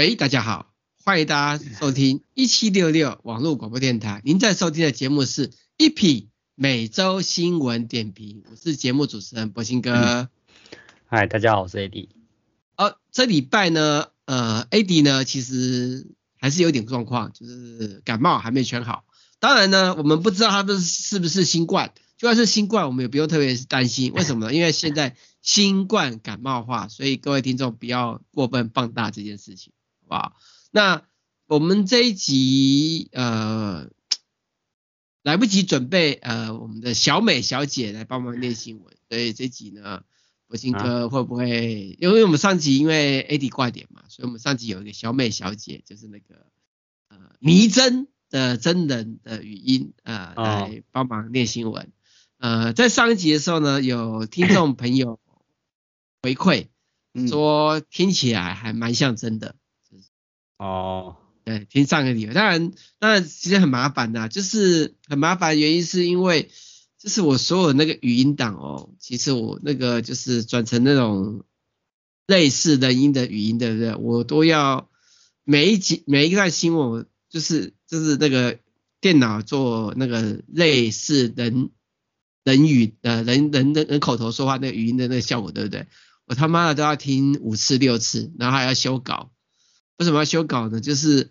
哎，大家好，欢迎大家收听一七六六网络广播电台。您在收听的节目是一匹每周新闻点评，我是节目主持人博兴哥。嗨，大家好，我是 AD。哦，这礼拜呢，呃，AD 呢其实还是有点状况，就是感冒还没全好。当然呢，我们不知道他是是不是新冠，就算是新冠，我们也不用特别担心。为什么呢？因为现在新冠感冒化，所以各位听众不要过分放大这件事情。啊，那我们这一集呃来不及准备呃我们的小美小姐来帮忙念新闻，所以这集呢，博兴哥会不会？因为我们上集因为 AD 挂点嘛，所以我们上集有一个小美小姐，就是那个呃倪真的真人的语音呃来帮忙念新闻。呃，在上一集的时候呢，有听众朋友回馈说听起来还蛮像真的。哦，对，听上个礼拜，当然，当然其实很麻烦的，就是很麻烦，原因是因为，就是我所有那个语音档哦，其实我那个就是转成那种类似人音的语音，对不对？我都要每一集每一段新闻，就是就是那个电脑做那个类似人人语呃人人人人口头说话那个语音的那个效果，对不对？我他妈的都要听五次六次，然后还要修稿。为什么要修稿呢？就是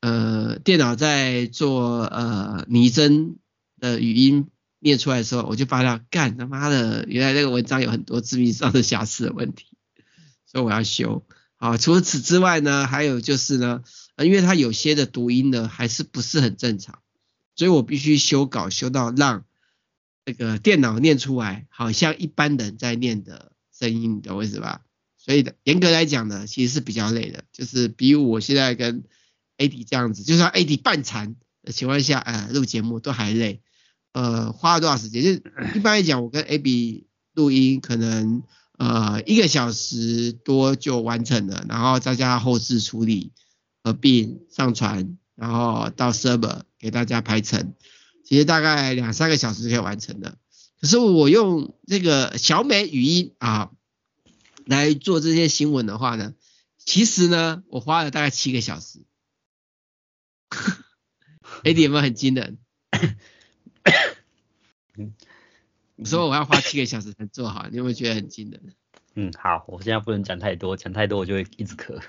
呃，电脑在做呃拟真的语音念出来的时候，我就发现干他妈的，原来那个文章有很多字面上的瑕疵的问题，所以我要修。好，除此之外呢，还有就是呢，因为它有些的读音呢还是不是很正常，所以我必须修稿修到让那个电脑念出来，好像一般人在念的声音，懂我意思吧？所以的严格来讲呢，其实是比较累的，就是比我现在跟 AD 这样子，就算 AD 半残的情况下，呃，录节目都还累。呃，花了多少时间？就是一般来讲，我跟 AD 录音可能呃一个小时多就完成了，然后再加后置处理、合并、上传，然后到 server 给大家排程，其实大概两三个小时就可以完成的。可是我用这个小美语音啊。来做这些新闻的话呢，其实呢，我花了大概七个小时。AD 有没有很惊人？你说我要花七个小时才做好，你有没有觉得很惊人？嗯，好，我现在不能讲太多，讲太多我就会一直咳。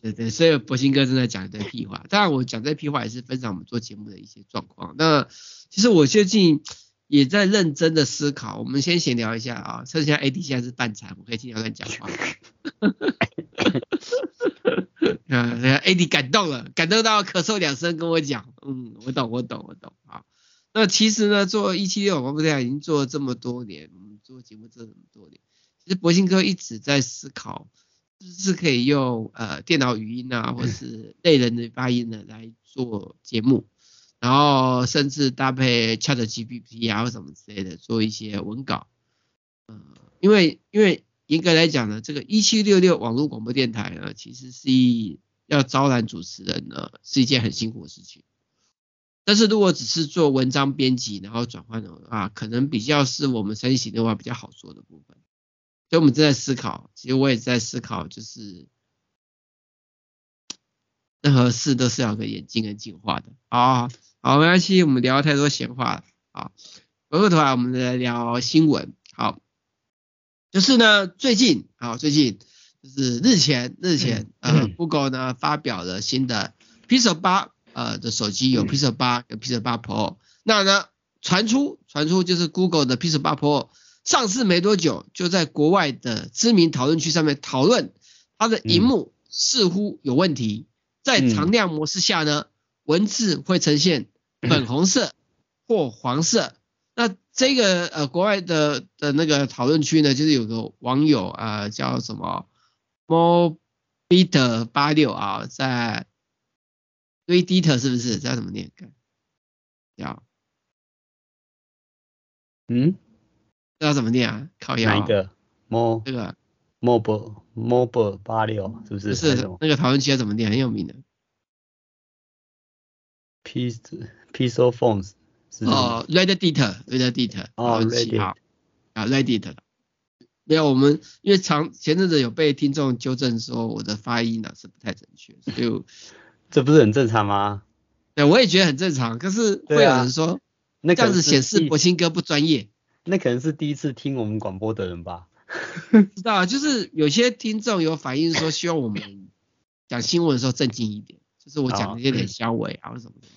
对对，所以博兴哥正在讲一堆屁话。当然，我讲这屁话也是分享我们做节目的一些状况。那其实我最近。也在认真的思考，我们先闲聊一下啊，趁现在 AD 现在是半残，我可以尽量跟讲话。啊，AD 感动了，感动到咳嗽两声跟我讲，嗯，我懂，我懂，我懂啊。那其实呢，做一七六广播电台已经做了这么多年，我们做节目做了这么多年，其实博兴哥一直在思考，是不是可以用呃电脑语音啊，或是类人的发音呢来做节目。然后甚至搭配 ChatGPT 啊或什么之类的做一些文稿，呃，因为因为严格来讲呢，这个一七六六网络广播电台呢，其实是一要招揽主持人呢是一件很辛苦的事情。但是如果只是做文章编辑然后转换的话，可能比较是我们身形的话比较好做的部分。所以我们正在思考，其实我也在思考，就是。任何事都是要个演进跟进化的啊，没关系，我们聊太多闲话了啊。回过头来，我们来聊新闻。好，就是呢，最近啊，最近就是日前日前，呃，Google 呢发表了新的 Pixel 八呃的手机，有 Pixel 八跟 Pixel 八 Pro。那呢，传出传出就是 Google 的 Pixel 八 Pro 上市没多久，就在国外的知名讨论区上面讨论它的荧幕似乎有问题。在常亮模式下呢，文字会呈现粉红色 或黄色。那这个呃国外的的那个讨论区呢，就是有个网友啊、呃、叫什么 Mobit 八六啊，在 Reddit 是不是？这要怎么念？叫嗯，这要怎么念啊？靠腰。哪一个？Mo 这个。Mobile Mobile 八六是不是？是那个讨论区要怎么念？很有名的。Pixel Pixel Phones 是。哦，Reddit Reddit 哦，Reddit 啊，Reddit 没有，我们因为长前阵子有被听众纠正说我的发音呢是不太正确，所以 这不是很正常吗？对，我也觉得很正常，可是会有人说，那这样子显示柏青哥不专业。那可能是第一次听我们广播的人吧？知道啊，就是有些听众有反映说，希望我们讲新闻的时候正经一点，就是我讲的有点消委啊，或什么的。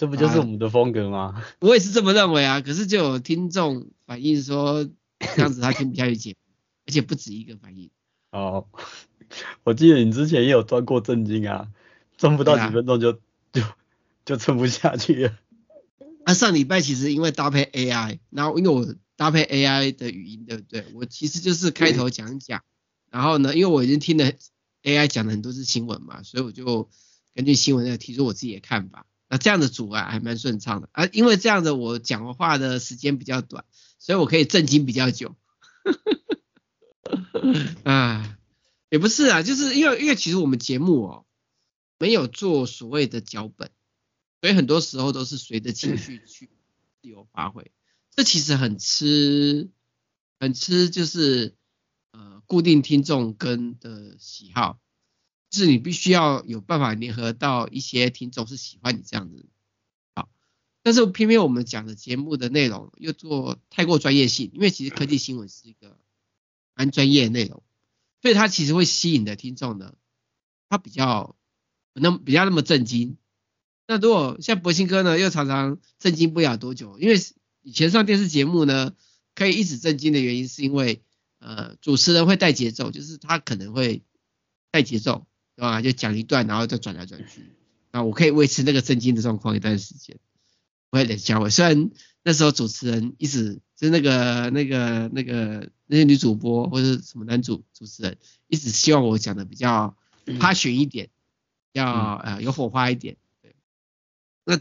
这不就是我们的风格吗？啊？我也是这么认为啊，可是就有听众反映说，这样子他听不下去节目。而且不止一个反应哦，我记得你之前也有钻过正经啊，钻不到几分钟就、啊、就就撑不下去了。啊，上礼拜其实因为搭配 AI，然后因为我搭配 AI 的语音，对不对？我其实就是开头讲一讲，嗯、然后呢，因为我已经听了 AI 讲了很多次新闻嘛，所以我就根据新闻来提出我自己的看法。那这样的组啊还蛮顺畅的啊，因为这样的我讲话的时间比较短，所以我可以震惊比较久。啊，也不是啊，就是因为因为其实我们节目哦，没有做所谓的脚本，所以很多时候都是随着情绪去自由发挥。这其实很吃，很吃就是呃固定听众跟的喜好，就是你必须要有办法联合到一些听众是喜欢你这样子。好，但是偏偏我们讲的节目的内容又做太过专业性，因为其实科技新闻是一个。蛮专业的内容，所以它其实会吸引的听众呢，他比较那比较那么震惊。那如果像博兴哥呢，又常常震惊不了多久，因为以前上电视节目呢，可以一直震惊的原因是因为呃主持人会带节奏，就是他可能会带节奏，对吧？就讲一段，然后再转来转去，那我可以维持那个震惊的状况一段时间，我也冷笑话。虽然那时候主持人一直就是那个那个那个那些女主播或者什么男主主持人，一直希望我讲的比较 passion 一点，要呃有火花一点。对，那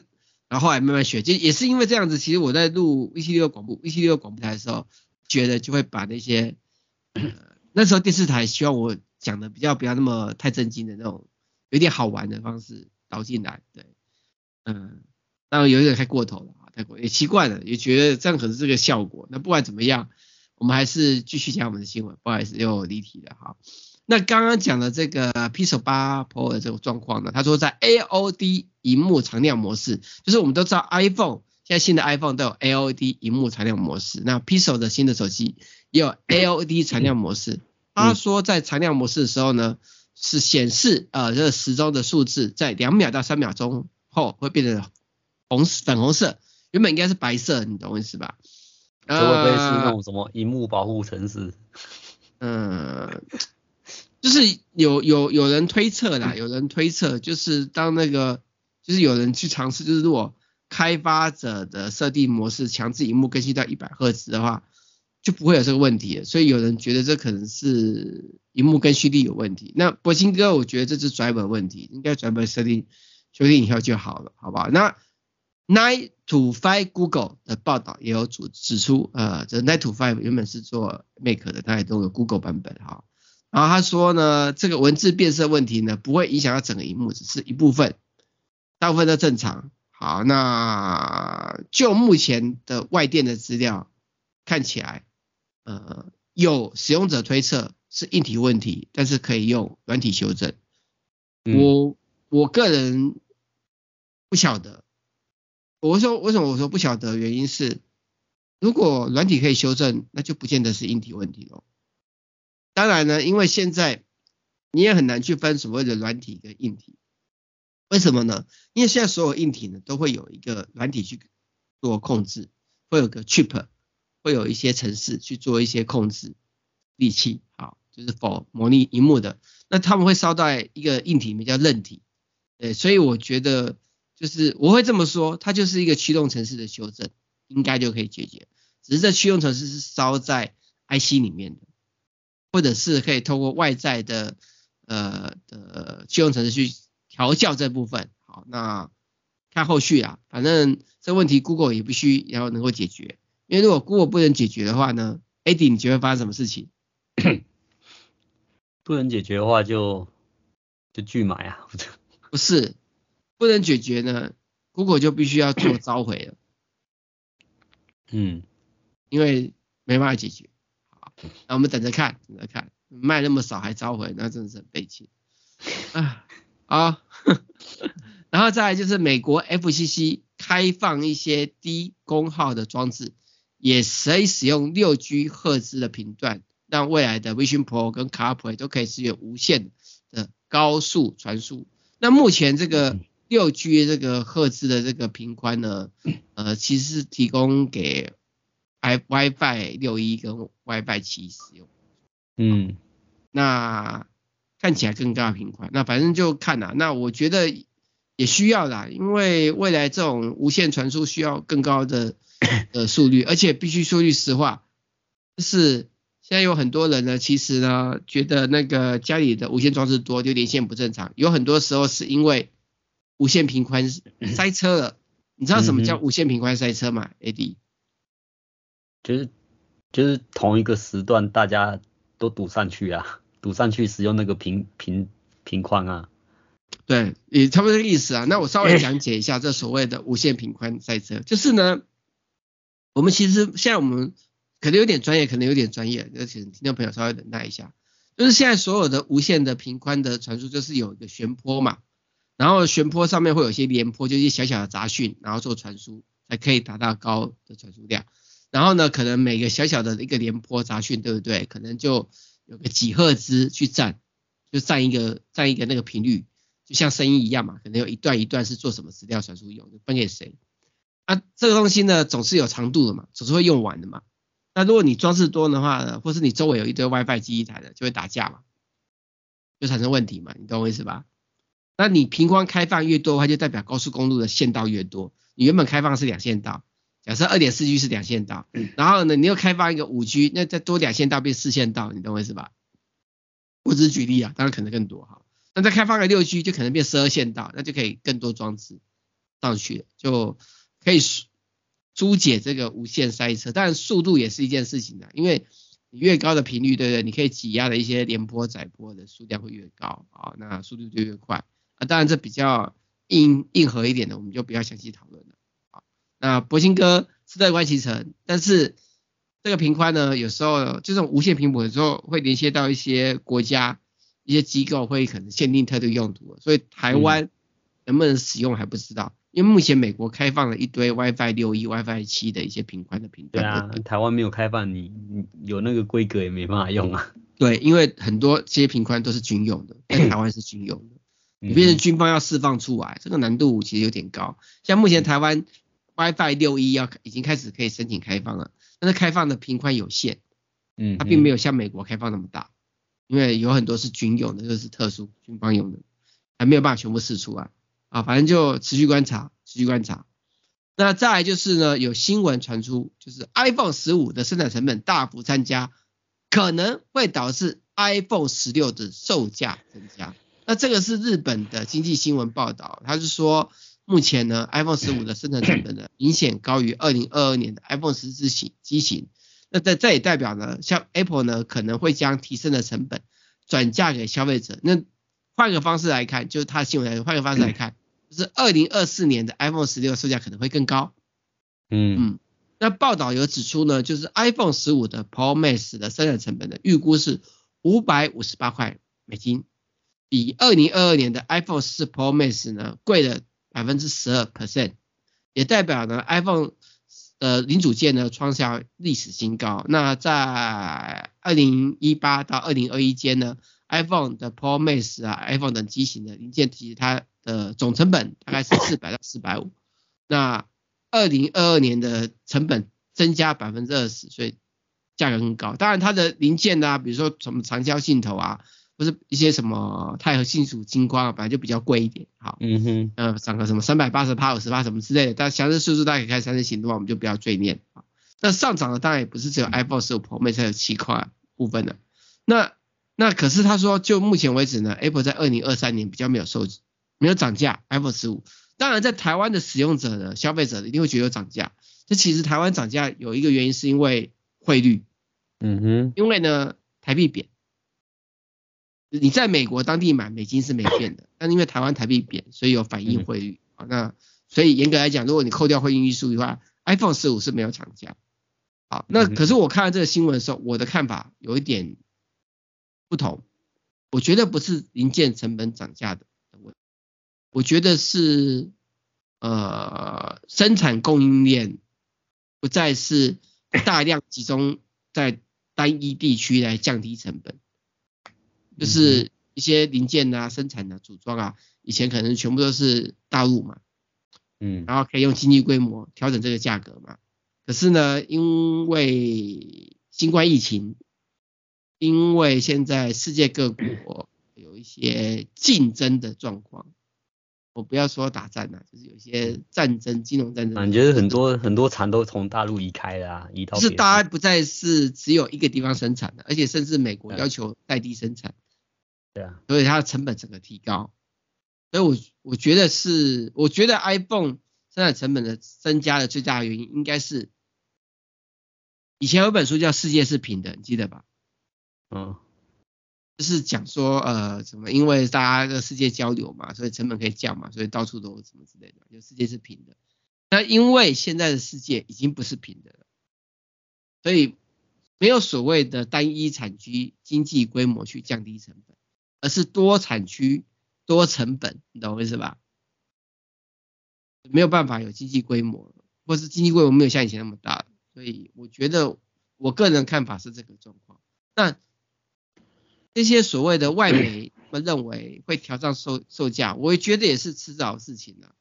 然后后来慢慢学，就也是因为这样子，其实我在录一七六广播一七六广播台的时候，觉得就会把那些呃那时候电视台希望我讲的比较不要那么太正经的那种，有点好玩的方式导进来。对，嗯，当然有点太过头了啊，太过。也习惯了，也觉得这样可能是这个效果。那不管怎么样，我们还是继续讲我们的新闻。不好意思，又离题了哈。那刚刚讲的这个 Pixel 8 Pro 的这个状况呢，他说在 AOD 萤幕常亮模式，就是我们都知道 iPhone 现在新的 iPhone 都有 AOD 萤幕常亮模式，那 Pixel 的新的手机也有 AOD 常亮模式。他说在常亮模式的时候呢，是显示呃这个时钟的数字在两秒到三秒钟后会变成红粉红色。原本应该是白色，你懂我意思吧？会不会是那种什么荧幕保护程式？嗯，就是有有有人推测啦，有人推测就是当那个就是有人去尝试，就是如果开发者的设定模式强制荧幕更新到一百赫兹的话，就不会有这个问题了。所以有人觉得这可能是萤幕跟蓄力有问题。那柏青哥，我觉得这是 driver 问题，应该 driver 设定修订以后就好了，好不好？那。Nine to Five Google 的报道也有指指出，呃，这 Nine to Five 原本是做 Mac 的，它也都有 Google 版本哈。然后他说呢，这个文字变色问题呢，不会影响到整个萤幕，只是一部分，大部分都正常。好，那就目前的外电的资料看起来，呃，有使用者推测是硬体问题，但是可以用软体修正。我我个人不晓得。我说为什么我说不晓得？原因是如果软体可以修正，那就不见得是硬体问题喽。当然呢，因为现在你也很难去分所谓的软体跟硬体。为什么呢？因为现在所有硬体呢都会有一个软体去做控制，会有个 chip，会有一些程式去做一些控制利器，好，就是否模拟荧幕的。那他们会烧在一个硬体里面叫韧体，对，所以我觉得。就是我会这么说，它就是一个驱动程式的修正，应该就可以解决。只是这驱动程式是烧在 IC 里面的，或者是可以透过外在的呃的驱动程式去调教这部分。好，那看后续啊，反正这问题 Google 也必须要能够解决。因为如果 Google 不能解决的话呢，Eddie 你觉得会发生什么事情？不能解决的话就就拒买啊？不是。不能解决呢，Google 就必须要做召回了。嗯，因为没办法解决。好，那我们等着看，等着看，卖那么少还召回，那真的是很悲情啊！啊，然后再来就是美国 FCC 开放一些低功耗的装置，也可以使用六 G 赫兹的频段，让未来的 Vision Pro 跟 CarPlay 都可以支援无线的高速传输。那目前这个六 G 这个赫兹的这个频宽呢，呃，其实是提供给 i WiFi 六一跟 WiFi 七使用。嗯，那看起来更高的频宽，那反正就看啦。那我觉得也需要啦，因为未来这种无线传输需要更高的 呃速率，而且必须说句实话，就是。现在有很多人呢，其实呢，觉得那个家里的无线装置多，就连线不正常。有很多时候是因为无线频宽塞车了。你知道什么叫无线频宽塞车吗？AD？就是就是同一个时段大家都堵上去啊，堵上去使用那个频频频宽啊。对，也差不多这个意思啊。那我稍微讲解一下这所谓的无线频宽塞车，就是呢，我们其实现在我们。可能有点专业，可能有点专业，而且听众朋友稍微忍耐一下。就是现在所有的无线的频宽的传输，就是有一个悬坡嘛，然后悬坡上面会有一些连波，就是一些小小的杂讯，然后做传输，才可以达到高的传输量。然后呢，可能每个小小的一个连波杂讯，对不对？可能就有个几赫兹去占，就占一个占一个那个频率，就像声音一样嘛，可能有一段一段是做什么资料传输用就，分给谁？啊，这个东西呢，总是有长度的嘛，总是会用完的嘛。那如果你装置多的话呢，或是你周围有一堆 WiFi 机一台的，就会打架嘛，就产生问题嘛，你懂我意思吧？那你频宽开放越多的话，就代表高速公路的线道越多。你原本开放是两线道，假设二点四 G 是两线道，然后呢，你又开放一个五 G，那再多两线道变四线道，你懂我意思吧？我只是举例啊，当然可能更多哈。那再开放个六 G 就可能变十二线道，那就可以更多装置上去，就可以。疏解这个无线塞车，当然速度也是一件事情的，因为你越高的频率，对不对？你可以挤压的一些连波载波的数量会越高啊，那速度就越快啊。当然这比较硬硬核一点的，我们就不要详细讨论了啊。那博兴哥是在观其城，但是这个频宽呢，有时候这种无线频谱的时候会连接到一些国家、一些机构会可能限定特定用途，所以台湾能不能使用还不知道。因为目前美国开放了一堆 WiFi 六一、WiFi 七的一些频宽的频段。对啊，台湾没有开放，你你有那个规格也没办法用啊。对，因为很多这些频宽都是军用的，但台湾是军用的，你变成军方要释放出来，这个难度其实有点高。像目前台湾 WiFi 六一要已经开始可以申请开放了，但是开放的频宽有限，嗯，它并没有像美国开放那么大，因为有很多是军用的，就是特殊军方用的，还没有办法全部释出来。啊，反正就持续观察，持续观察。那再来就是呢，有新闻传出，就是 iPhone 十五的生产成本大幅增加，可能会导致 iPhone 十六的售价增加。那这个是日本的经济新闻报道，他是说目前呢，iPhone 十五的生产成本呢明显高于二零二二年的 iPhone 十四型机型。那这这也代表呢，像 Apple 呢可能会将提升的成本转嫁给消费者。那换个方式来看，就是他新闻来说，换个方式来看。就是二零二四年的 iPhone 十六售价可能会更高。嗯嗯，那报道有指出呢，就是 iPhone 十五的 Pro Max 的生产成本呢，预估是五百五十八块美金，比二零二二年的 iPhone 十四 Pro Max 呢贵了百分之十二 percent，也代表呢 iPhone 呃零组件呢创下历史新高。那在二零一八到二零二一间呢，iPhone 的 Pro Max 啊，iPhone 等机型的零件其实它的总成本大概是四百到四百五，那二零二二年的成本增加百分之二十，所以价格很高。当然它的零件啊，比如说什么长焦镜头啊，或是一些什么钛合金属金光啊，本来就比较贵一点。好，嗯哼，呃，涨个什么三百八十趴、五十趴什么之类的，但详细数字大家可以看三人行的话，我们就不要赘念啊。那上涨的当然也不是只有 iPhone 十五 Pro Max 有七块部分的。那那可是他说，就目前为止呢，Apple 在二零二三年比较没有受。没有涨价，iPhone 十五。当然，在台湾的使用者呢消费者一定会觉得有涨价。这其实台湾涨价有一个原因是因为汇率，嗯哼，因为呢台币贬，你在美国当地买美金是没变的，但因为台湾台币贬，所以有反映汇率啊。那所以严格来讲，如果你扣掉汇率因素的话，iPhone 十五是没有涨价。好，那可是我看到这个新闻的时候，我的看法有一点不同。我觉得不是零件成本涨价的我觉得是呃生产供应链不再是大量集中在单一地区来降低成本，就是一些零件啊、生产啊、组装啊，以前可能全部都是大陆嘛，嗯，然后可以用经济规模调整这个价格嘛。可是呢，因为新冠疫情，因为现在世界各国有一些竞争的状况，我不要说打战了，就是有一些战争、金融战争。你觉得很多很多厂都从大陆移开了啊，移到就是大家不再是只有一个地方生产的，而且甚至美国要求代地生产。对啊，所以它的成本整个提高。所以我我觉得是，我觉得 iPhone 生产成本的增加的最大的原因应该是。以前有本书叫《世界是平的》，你记得吧？嗯，就是讲说呃，什么因为大家的世界交流嘛，所以成本可以降嘛，所以到处都什么之类的，就世界是平的。那因为现在的世界已经不是平的了，所以没有所谓的单一产区经济规模去降低成本，而是多产区多成本，你懂我意思吧？没有办法有经济规模，或是经济规模没有像以前那么大。所以我觉得，我个人看法是这个状况。那这些所谓的外媒们认为会调涨售售价，我也觉得也是迟早的事情了。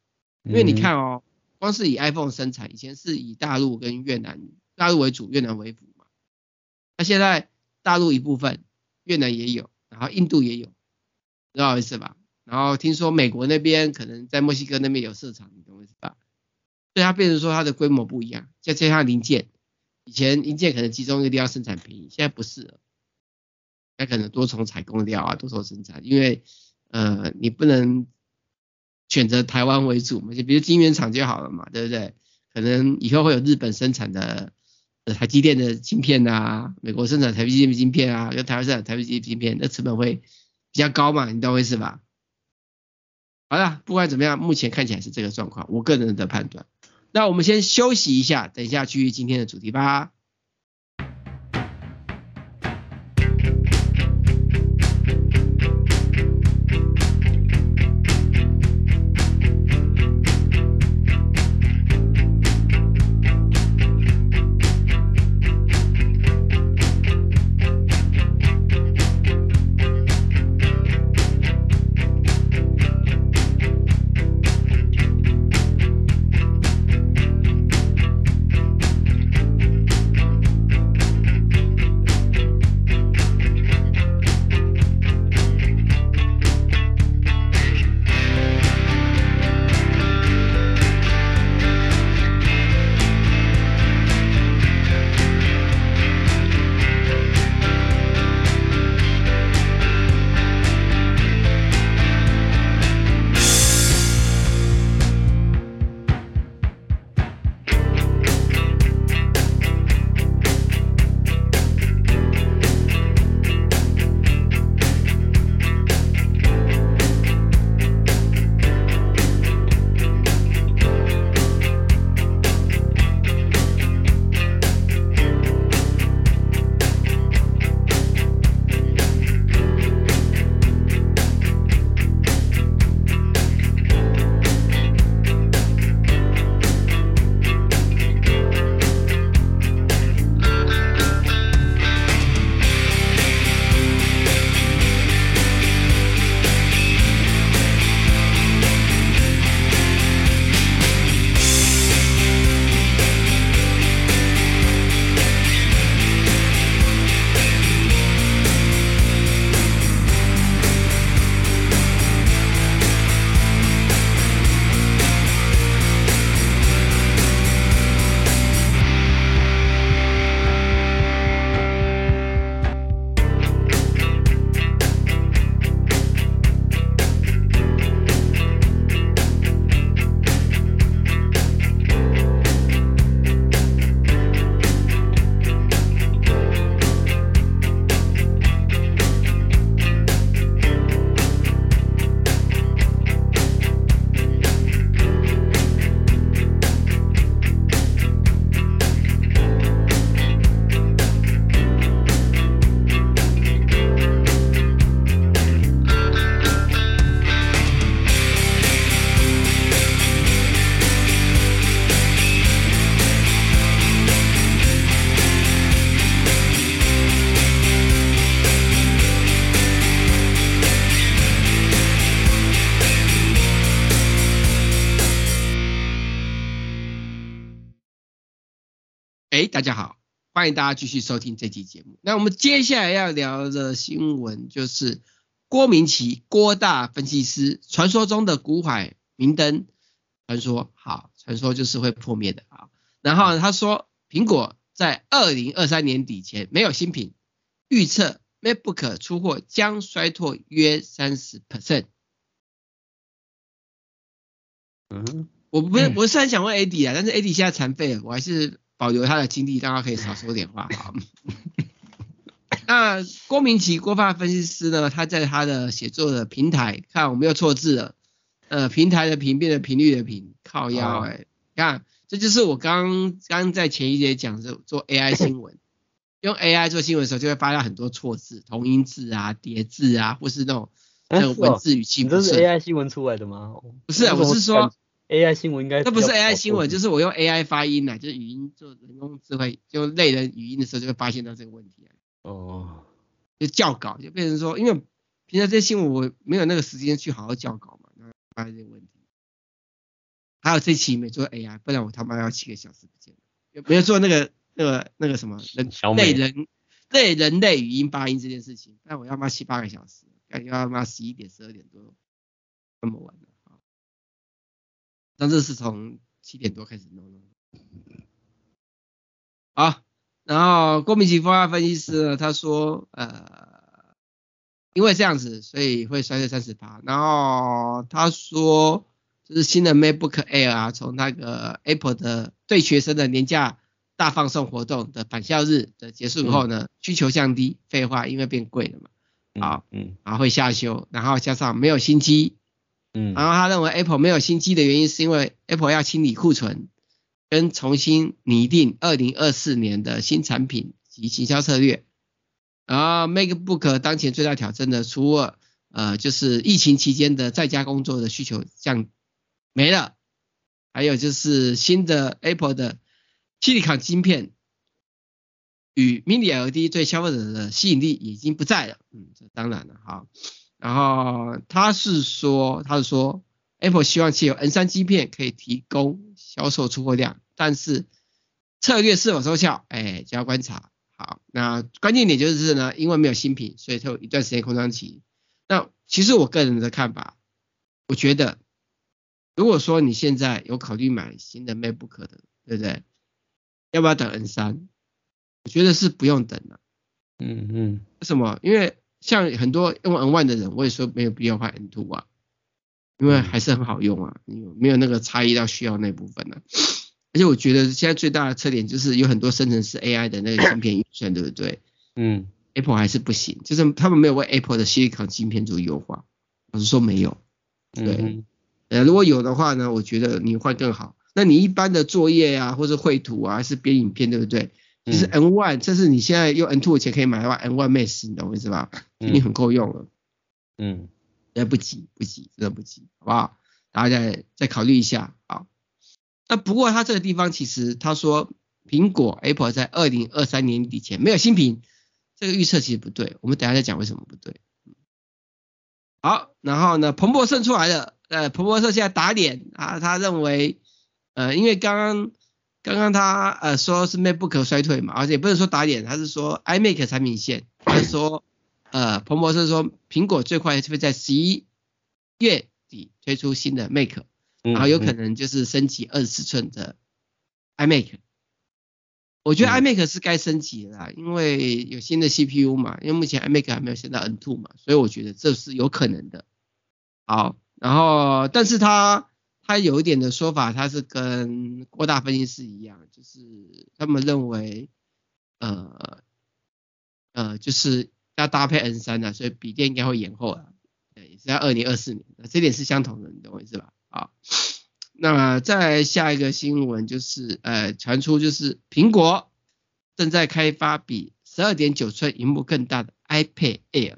因为你看哦，光是以 iPhone 生产，以前是以大陆跟越南，大陆为主，越南为辅嘛。那现在大陆一部分，越南也有，然后印度也有，知道我意思吧？然后听说美国那边可能在墨西哥那边有设厂，你懂我意思吧？所以它变成说它的规模不一样，再加上零件，以前零件可能集中一个地方生产便宜，现在不是了，那可能多重采购料啊，多重生产，因为呃你不能选择台湾为主嘛，就比如晶圆厂就好了嘛，对不对？可能以后会有日本生产的台积电的晶片啊，美国生产台积电的晶片啊，跟台湾生产台积电晶片，那成本会比较高嘛，你懂我意思吧？好了，不管怎么样，目前看起来是这个状况，我个人的判断。那我们先休息一下，等一下继续今天的主题吧。大家好，欢迎大家继续收听这期节目。那我们接下来要聊的新闻就是郭明奇郭大分析师，传说中的股海明灯，传说好，传说就是会破灭的啊。然后他说，苹果在二零二三年底前没有新品，预测 MacBook 出货将衰退约三十 percent。嗯，我不是我是很想问 AD 啊，但是 AD 现在残废了，我还是。保留他的精力，让他可以少说点话。好，那郭明奇郭发分析师呢？他在他的写作的平台，看我没有错字了，呃，平台的平变成频率的频，靠腰哎、欸，看，这就是我刚刚在前一节讲的做 AI 新闻，用 AI 做新闻的时候，就会发现很多错字、同音字啊、叠字啊，或是那种那种文字语气不顺。这是 AI 新闻出来的吗？不是，我是说。AI 新闻应该，这不是 AI 新闻，就是我用 AI 发音来，就是语音做人工智慧，就类人语音的时候就会发现到这个问题哦，就校稿就变成说，因为平常这些新闻我没有那个时间去好好校稿嘛，然后发现这个问题。还有这期没做 AI，不然我他妈要七个小时不见了。没有做那个那个那个什么人类人类人类语音发音这件事情，但我要妈七八个小时，感觉要妈十一点十二点多那么晚了。但这是从七点多开始弄弄。好，然后郭明奇风化分析师呢，他说，呃，因为这样子，所以会衰退三十八。然后他说，就是新的 MacBook Air 啊，从那个 Apple 的对学生的年假大放送活动的返校日的结束以后呢，嗯、需求降低，废话，因为变贵了嘛。好，嗯，然后会下修，然后加上没有新机。嗯，然后他认为 Apple 没有新机的原因是因为 Apple 要清理库存，跟重新拟定二零二四年的新产品及行销策略。然后 MacBook 当前最大挑战的，除了呃就是疫情期间的在家工作的需求降没了，还有就是新的 Apple 的 Silicon 晶片与 Mini LED 对消费者的吸引力已经不在了。嗯，这当然了，好。然后他是说，他是说，Apple 希望其有 N3 晶片可以提供销售出货量，但是策略是否奏效，哎，就要观察。好，那关键点就是呢，因为没有新品，所以它有一段时间空窗期。那其实我个人的看法，我觉得，如果说你现在有考虑买新的 MacBook 的，对不对？要不要等 N3？我觉得是不用等了。嗯嗯。为什么？因为像很多用 N one 的人，我也说没有必要换 N2 啊，因为还是很好用啊，没有那个差异到需要那部分啊。而且我觉得现在最大的特点就是有很多生成式 AI 的那个芯片运算，对不对？嗯，Apple 还是不行，就是他们没有为 Apple 的 Silicon 芯片做优化，我是说没有。对，呃，如果有的话呢，我觉得你换更好。那你一般的作业啊，或者绘图啊，还是编影片，对不对？就是 N one，这是你现在用 N two 的钱可以买的话，N1 Max，你懂我意思吧？已经很够用了。嗯，也不急，不急，真的不急，好不好？大家再再考虑一下。啊，那不过他这个地方其实他说，苹果 Apple 在二零二三年底前没有新品，这个预测其实不对。我们等下再讲为什么不对。好，然后呢，彭博社出来了，呃，彭博社现在打脸啊，他认为，呃，因为刚刚。刚刚他呃说是 MacBook 衰退嘛，而且不是说打脸，他是说 iMac 产品线，他说呃彭博士说苹果最快会在十一月底推出新的 Mac，然后有可能就是升级二十四寸的 iMac。我觉得 iMac 是该升级的啦，因为有新的 CPU 嘛，因为目前 iMac 还没有升到 N2 嘛，所以我觉得这是有可能的。好，然后但是他。他有一点的说法，他是跟郭大分析师一样，就是他们认为，呃，呃，就是要搭配 N 三的，所以笔电应该会延后了，对，也是在二零二四年，这点是相同的，你懂我意思吧？好，那么再下一个新闻就是，呃，传出就是苹果正在开发比十二点九寸屏幕更大的 iPad Air。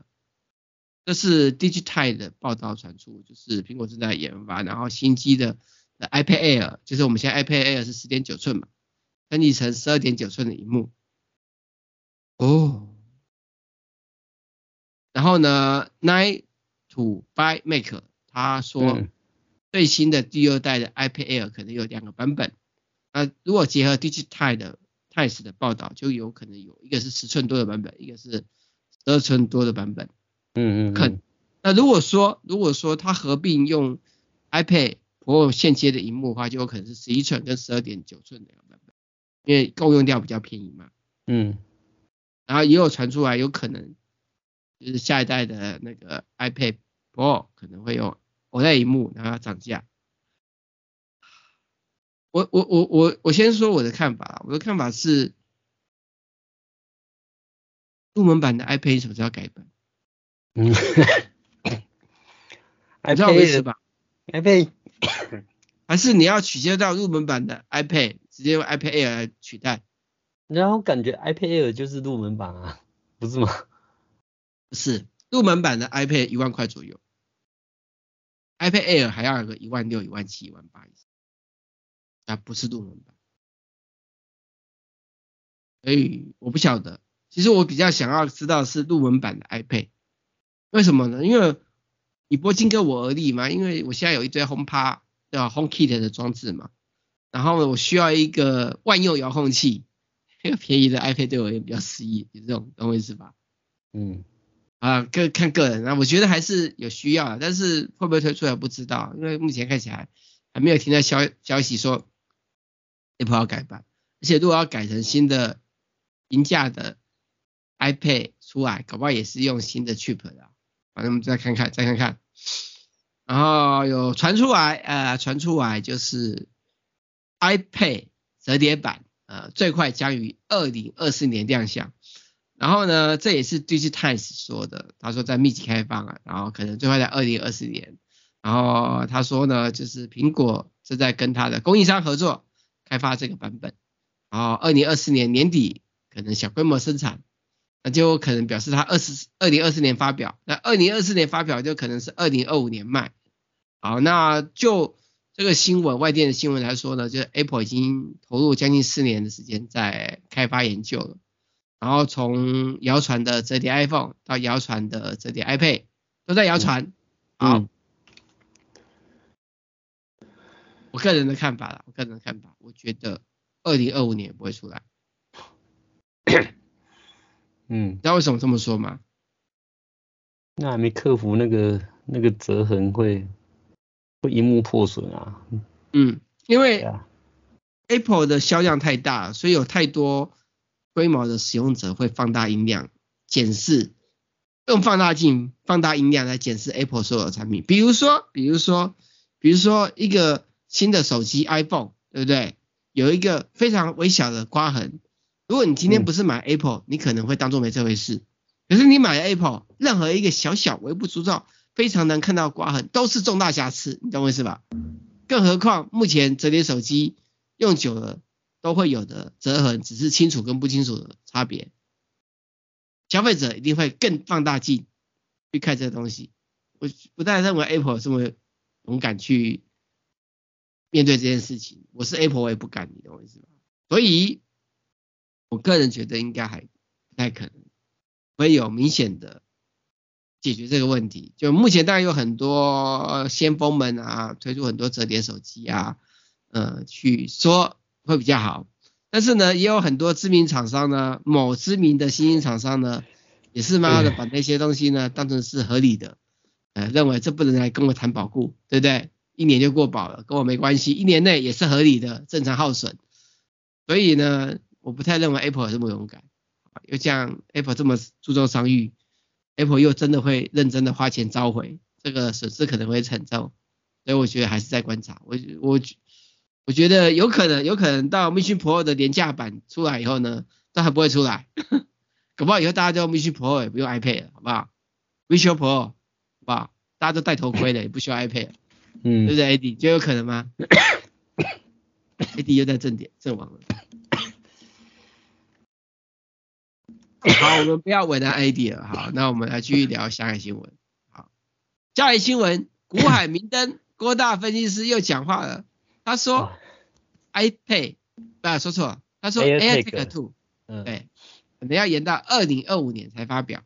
这是 Digitide 的报道传出，就是苹果正在研发，然后新机的 iPad Air，就是我们现在 iPad Air 是十点九寸嘛，升级成十二点九寸的屏幕。哦。然后呢，Nine to Buy Mac，他说最新的第二代的 iPad Air 可能有两个版本。那如果结合 Digitide 的 Times 的报道，就有可能有一个是十寸多的版本，一个是十二寸多的版本。嗯嗯，可那如果说如果说它合并用 iPad Pro 现接的荧幕的话，就有可能是十一寸跟十二点九寸的版本，因为共用掉比较便宜嘛。嗯，然后也有传出来，有可能就是下一代的那个 iPad Pro 可能会用 OLED 萤幕，然后要涨价。我我我我我先说我的看法，我的看法是，入门版的 iPad 什么时候改版？嗯 你知道我意思吧？iPad 还是你要取消掉入门版的 iPad，直接用 iPad Air 来取代？然后感觉 iPad Air 就是入门版啊，不是吗？不是，入门版的 iPad 一万块左右，iPad Air 还要有个一万六、一万七、一万八以上。它不是入门版，所以我不晓得。其实我比较想要知道是入门版的 iPad，为什么呢？因为你不经过我而立嘛，因为我现在有一堆 HomePod 对吧，HomeKit 的装置嘛，然后呢，我需要一个万用遥控器，一个便宜的 iPad 对我也比较适宜，就这种懂我意思吧？嗯，啊，个看个人啊，我觉得还是有需要，但是会不会推出来不知道，因为目前看起来还没有听到消消息说。Apple 要改版，而且如果要改成新的平价的 iPad 出来，搞不好也是用新的 chip 的，反正我们再看看，再看看。然后有传出来，呃，传出来就是 iPad 折叠版，呃，最快将于二零二四年亮相。然后呢，这也是 DigiTimes 说的，他说在密集开放啊，然后可能最快在二零二四年。然后他说呢，就是苹果正在跟他的供应商合作。开发这个版本，然后二零二四年年底可能小规模生产，那就可能表示它二十二零二四年发表，那二零二四年发表就可能是二零二五年卖。好，那就这个新闻，外电的新闻来说呢，就是 Apple 已经投入将近四年的时间在开发研究了，然后从谣传的折叠 iPhone 到谣传的折叠 iPad 都在谣传，好。嗯我个人的看法啦，我个人的看法，我觉得二零二五年也不会出来。嗯，你知道为什么这么说吗？那还没克服那个那个折痕会会一幕破损啊。嗯，因为 Apple 的销量太大，所以有太多规模的使用者会放大音量检视，用放大镜放大音量来检视 Apple 所有的产品。比如说，比如说，比如说一个。新的手机 iPhone 对不对？有一个非常微小的刮痕。如果你今天不是买 Apple，、嗯、你可能会当做没这回事。可是你买 Apple，任何一个小小微不足道、非常难看到刮痕，都是重大瑕疵，你懂我意思吧？更何况目前折叠手机用久了都会有的折痕，只是清楚跟不清楚的差别。消费者一定会更放大镜去看这个东西。我不太认为 Apple 这么勇敢去。面对这件事情，我是 Apple，我也不敢，你懂我意思吧？所以，我个人觉得应该还不太可能会有明显的解决这个问题。就目前当然有很多先锋们啊，推出很多折叠手机啊，呃，去说会比较好。但是呢，也有很多知名厂商呢，某知名的新兴厂商呢，也是慢慢的把那些东西呢当成是合理的，呃，认为这不能来跟我谈保固，对不对？一年就过保了，跟我没关系。一年内也是合理的，正常耗损。所以呢，我不太认为 Apple 有这么勇敢。又像 Apple 这么注重商誉，Apple 又真的会认真的花钱召回，这个损失可能会沉重。所以我觉得还是在观察。我我我觉得有可能，有可能到 Mission Pro 的廉价版出来以后呢，都还不会出来。搞不好以后大家都用 Mission Pro 也不用 iPad 了，好不好？Vision Pro，好不好？大家都戴头盔了，也不需要 iPad。嗯，对不对，AD 就有可能吗？AD 又在正点阵亡了。好，我们不要为难 ID 了。好，那我们来继续聊下一个新闻。好，下一新闻，股海明灯郭大分析师又讲话了。他说，iPad，不，说错了，他说 AirTag 2，嗯，对，可能要延到二零二五年才发表。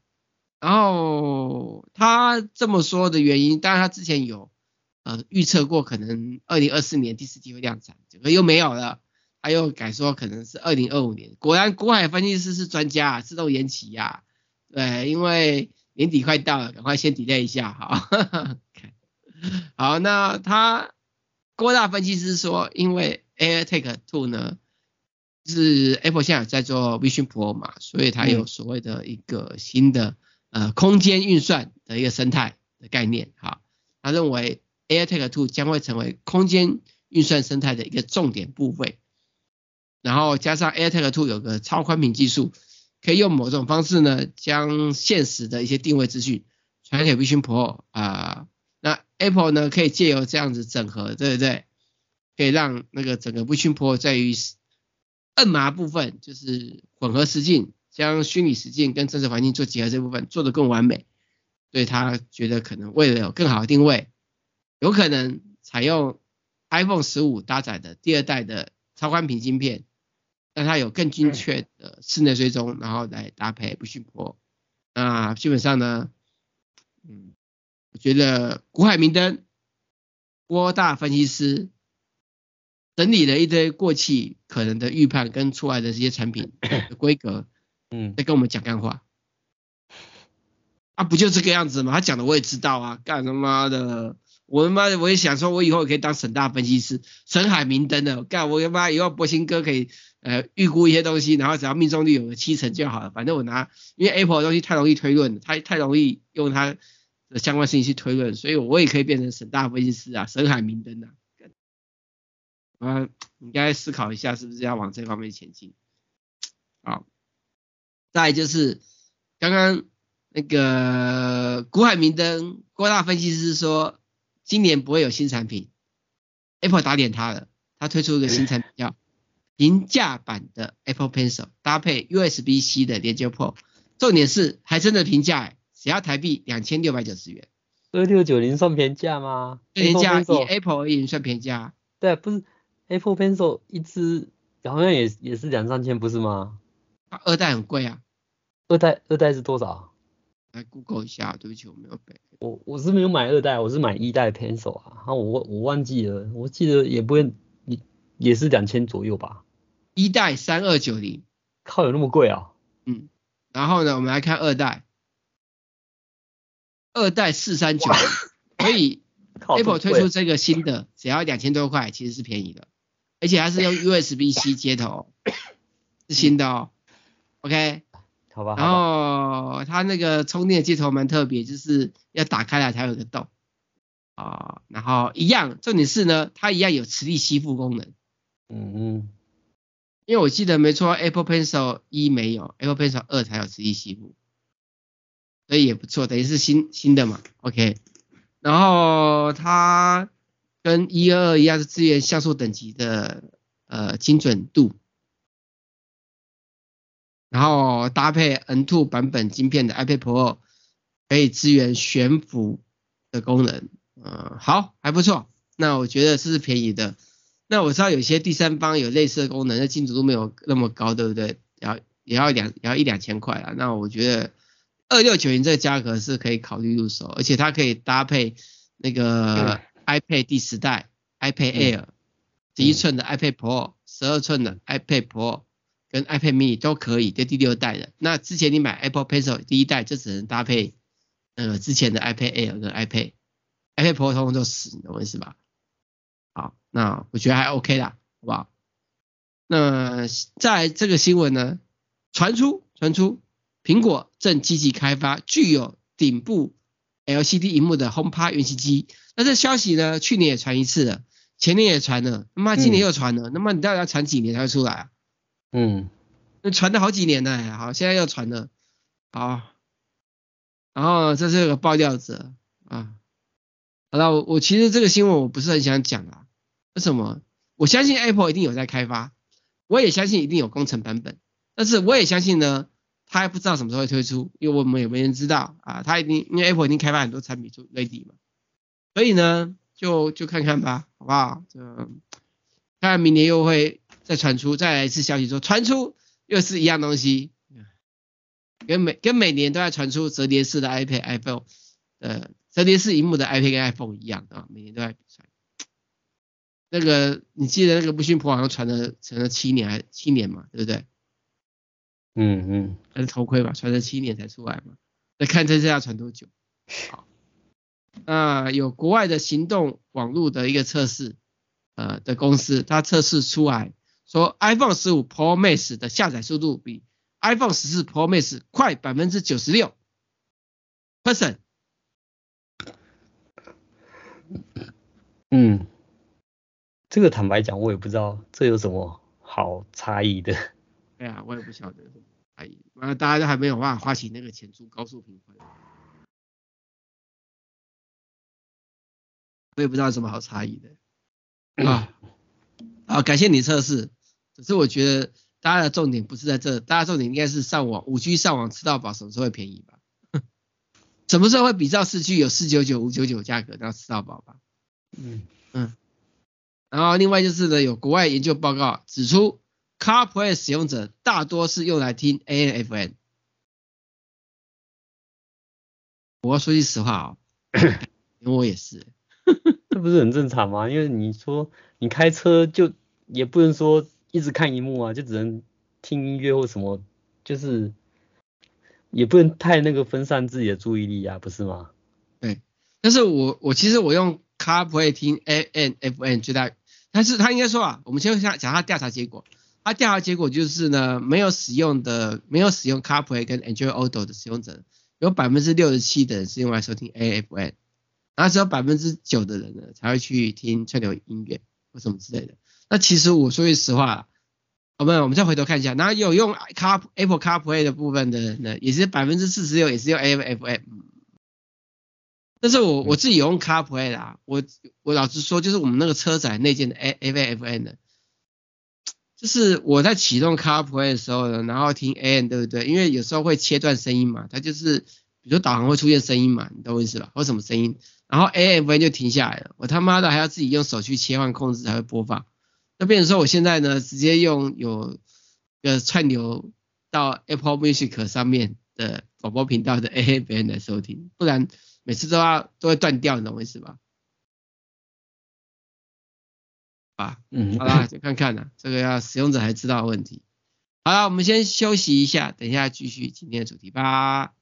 然后他这么说的原因，当然他之前有。呃，预测过可能二零二四年第四季会量产，这个又没有了。他又改说可能是二零二五年。果然，国海分析师是专家，自动延期呀、啊。对，因为年底快到了，赶快先 delay 一下，好。好，那他郭大分析师说，因为 AirTag 2呢，是 Apple 现在在做 Vision Pro 嘛，所以它有所谓的一个新的、嗯、呃空间运算的一个生态的概念。好，他认为 AirTag 2将会成为空间运算生态的一个重点部位。然后加上 AirTag 2有个超宽屏技术，可以用某种方式呢，将现实的一些定位资讯传给 Vision Pro 啊、那 Apple 呢，可以借由这样子整合，对不对？可以让那个整个 Vision Pro 在于摁码部分，就是混合实境，将虚拟实境跟真实环境做结合这部分做得更完美。所以他觉得可能为了有更好的定位，有可能采用 iPhone 十五搭载的第二代的超宽屏晶片，让它有更精确的室内追踪，然后来搭配 Vision Pro。那基本上呢，嗯。我觉得古海明灯郭大分析师整理了一堆过去可能的预判跟出来的这些产品的规格，嗯，在跟我们讲干话。啊，不就这个样子吗？他讲的我也知道啊，干他妈的，我他妈的我也想说，我以后也可以当沈大分析师，沈海明灯的，干我他妈以后博兴哥可以呃预估一些东西，然后只要命中率有个七成就好了，反正我拿，因为 Apple 的东西太容易推论，太太容易用它的。相关事情去推论，所以我也可以变成沈大分析师啊，沈海明灯啊，啊，你应该思考一下是不是要往这方面前进。好，再就是刚刚那个股海明灯郭大分析师说，今年不会有新产品，Apple 打脸他了，他推出一个新产品叫平价版的 Apple Pencil，搭配 USB-C 的连接 Port，重点是还真的平价欸。只要台币两千六百九十元，二六九零算平价吗？平价以 Apple 而言算平价。对，不是 Apple Pencil 一支好像也也是两三千，不是吗？啊，二代很贵啊。二代二代是多少？来 Google 一下，对不起，我没有背。我我是没有买二代，我是买一代 Pencil 啊。啊，我我忘记了，我记得也不会，也也是两千左右吧。一代三二九零，靠，有那么贵啊？嗯。然后呢，我们来看二代。二代四三九，所以 Apple 推出这个新的，只要两千多块，其实是便宜的，而且它是用 USB-C 接头，是新的哦。OK，好吧。然后它那个充电接头蛮特别，就是要打开来才有个洞啊。然后一样，重点是呢，它一样有磁力吸附功能。嗯嗯。因为我记得没错，Apple Pencil 一没有，Apple Pencil 二才有磁力吸附。所以也不错，等于是新新的嘛，OK。然后它跟一二二一样是支援像素等级的呃精准度，然后搭配 N2 版本晶片的 iPad Pro 可以支援悬浮的功能，呃好还不错。那我觉得这是便宜的。那我知道有些第三方有类似的功能，那进度都没有那么高，对不对？要也要两也要一两千块啊。那我觉得。二六九零这个价格是可以考虑入手，而且它可以搭配那个 iPad 第十代、嗯、iPad Air、十一寸的 iPad Pro、十二寸的 iPad Pro 跟 iPad Mini 都可以，这第六代的。那之前你买 Apple Pencil 第一代就只能搭配呃之前的 iPad Air 跟 iPad iPad Pro 通通都死，你懂我意思吧？好，那我觉得还 OK 啦，好不好？那在这个新闻呢，传出传出。苹果正积极开发具有顶部 LCD 荧幕的 HomePod 原型机。那这消息呢，去年也传一次了，前年也传了，那么今年又传了，嗯、那么你到底要传几年才会出来啊？嗯，那传了好几年了，好，现在又传了，好，然后这是个爆料者啊。好了，我我其实这个新闻我不是很想讲啊，为什么？我相信 Apple 一定有在开发，我也相信一定有工程版本，但是我也相信呢。他还不知道什么时候会推出，因为我们也没人知道啊。他一定因为 Apple 已经开发很多产品出 ready 嘛，所以呢，就就看看吧，好不好？就看明年又会再传出再来一次消息说传出又是一样东西，跟每跟每年都在传出折叠式的 iPad、iPhone，呃，折叠式荧幕的 iPad 跟 iPhone 一样啊，每年都在传。那个你记得那个不逊婆好像传了传了七年还七年嘛，对不对？嗯嗯，还是头盔吧，传了七年才出来嘛。那看这次要传多久？好，那有国外的行动网络的一个测试，呃的公司，它测试出来说 iPhone 十五 Pro Max 的下载速度比 iPhone 十四 Pro Max 快百分之九十六。Person，嗯，这个坦白讲，我也不知道这有什么好差异的。对啊，我也不晓得差异，啊，大家都还没有办法花起那个钱租高速频宽，我也不知道有什么好差异的。啊，好，感谢你测试，只是我觉得大家的重点不是在这，大家重点应该是上网，五 G 上网吃到饱，什么时候会便宜吧？什么时候会比照四 G 有四九九、五九九价格，然后吃到饱吧？嗯嗯。然后另外就是呢，有国外研究报告指出，CarPlay 使用者大多是用来听 AM/FM。我要说句实话哦，因为我也是。这不是很正常吗？因为你说你开车就也不能说一直看荧幕啊，就只能听音乐或什么，就是。也不能太那个分散自己的注意力啊，不是吗？对，但是我我其实我用 CarPlay 听 A N F N 最大，但是他应该说啊，我们先讲讲他调查结果，他调查结果就是呢，没有使用的没有使用 CarPlay 跟 Android Auto 的使用者，有百分之六十七的人是用来收听 AM FM，然后只有百分之九的人呢才会去听串流音乐或什么之类的。那其实我说句实话。我们，我们再回头看一下，然后有用 Car Apple CarPlay 的部分的人呢，也是百分之四十六，也是用 AM FM。但是我我自己有用 CarPlay 啦，我我老实说，就是我们那个车载内建的 AM FM 的，就是我在启动 CarPlay 的时候呢，然后听 AM 对不对？因为有时候会切断声音嘛，它就是比如说导航会出现声音嘛，你懂我意思吧？或什么声音，然后 AM FM 就停下来了，我他妈的还要自己用手去切换控制才会播放。那变成说，我现在呢，直接用有个串流到 Apple Music 上面的广播频道的 AM FM 来收听，不然每次都要都会断掉，你懂我意思吧？啊，嗯，好啦，就看看啦，这个要使用者才知道的问题。好了，我们先休息一下，等一下继续今天的主题吧。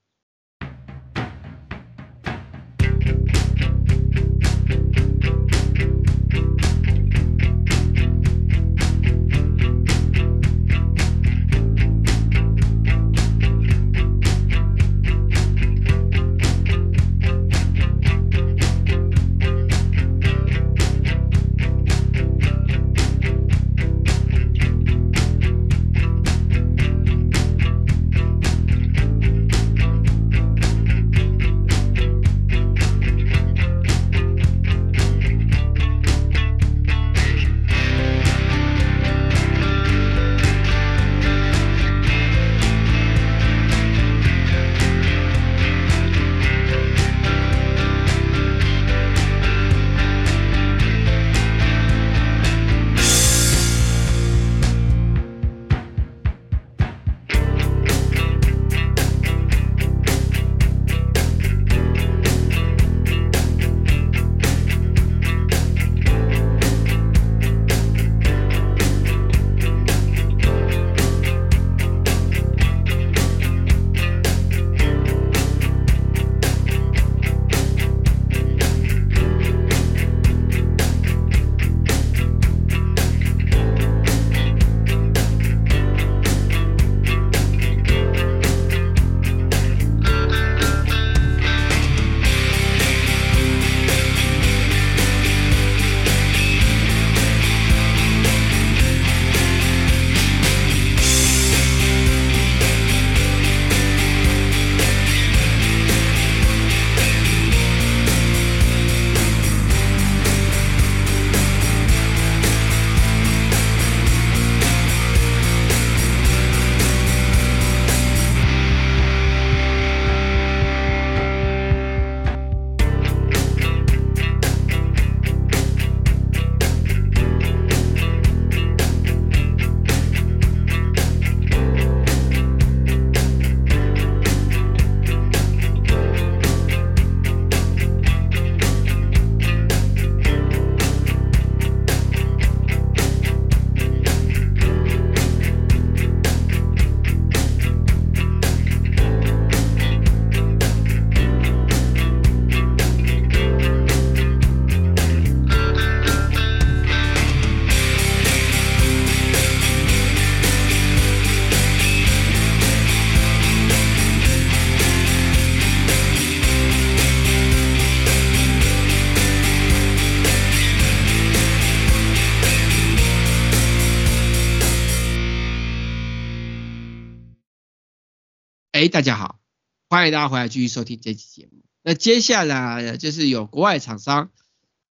欢迎大家回来继续收听这期节目。那接下来就是有国外厂商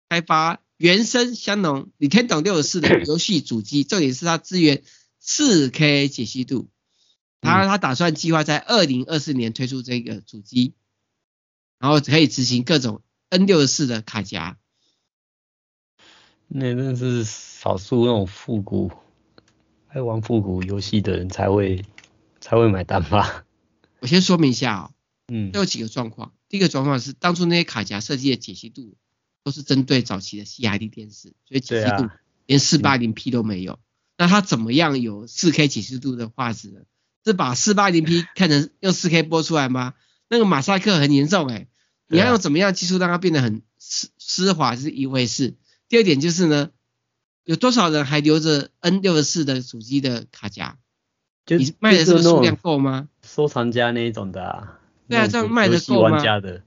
开发原生香农 Nintendo 64的 游戏主机，重点是它支援四 K 解析度。他他打算计划在二零二四年推出这个主机，然后可以执行各种 N 六十四的卡夹。那真是少数那种复古爱玩复古游戏的人才会才会买单吧？我先说明一下哦，嗯，都有几个状况。第一个状况是当初那些卡夹设计的解析度都是针对早期的 CRT 电视，所以解析度连 480P 都没有。那它怎么样有 4K 解析度的画质呢？是把 480P 看成用 4K 播出来吗？那个马赛克很严重哎，你要用怎么样技术让它变得很丝丝滑是一回事。第二点就是呢，有多少人还留着 N64 的主机的卡夹？就你卖的这个数量够吗？收藏家那一种的啊。对啊，这样卖的够吗？玩家的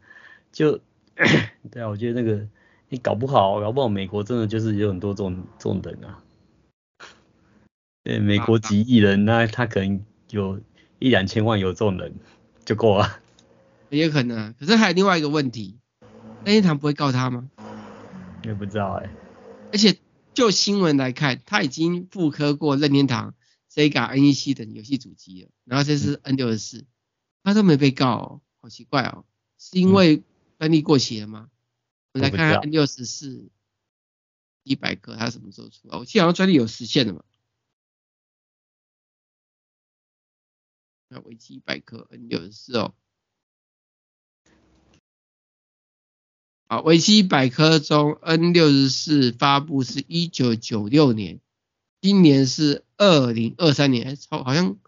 就 对啊，我觉得那个你搞不好，搞不好美国真的就是有很多这种这种人啊。对，美国几亿人，那他可能有一两千万有这种人就够了。也有可能啊，可是还有另外一个问题，任天堂不会告他吗？也不知道哎、欸，而且就新闻来看，他已经复刻过任天堂 Sega NEC 等游戏主机了，然后这是 N 六十四他都没被告哦，好奇怪哦，是因为专利过期了吗？我们来看看 N64 一百颗，它什么时候出来？我记得好像专利有时限的嘛。那维基百科 N 六十四哦。好，维基百科中 N 六十四发布是一九九六年，今年是二零二三年，超好像可